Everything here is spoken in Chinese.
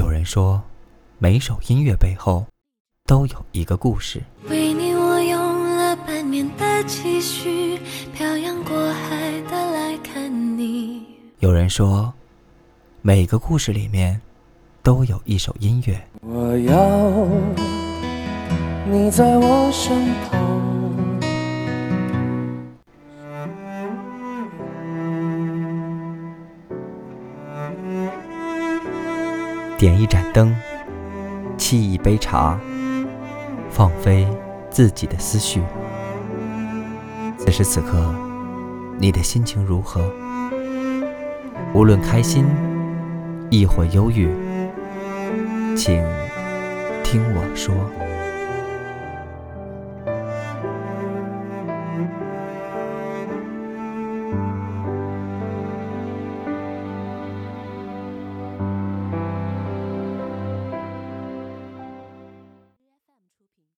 有人说，每首音乐背后都有一个故事。为你，我用了半年的积蓄，漂洋过海的来看你。有人说，每个故事里面都有一首音乐。我要你在我身旁。点一盏灯，沏一杯茶，放飞自己的思绪。此时此刻，你的心情如何？无论开心，亦或忧郁，请听我说。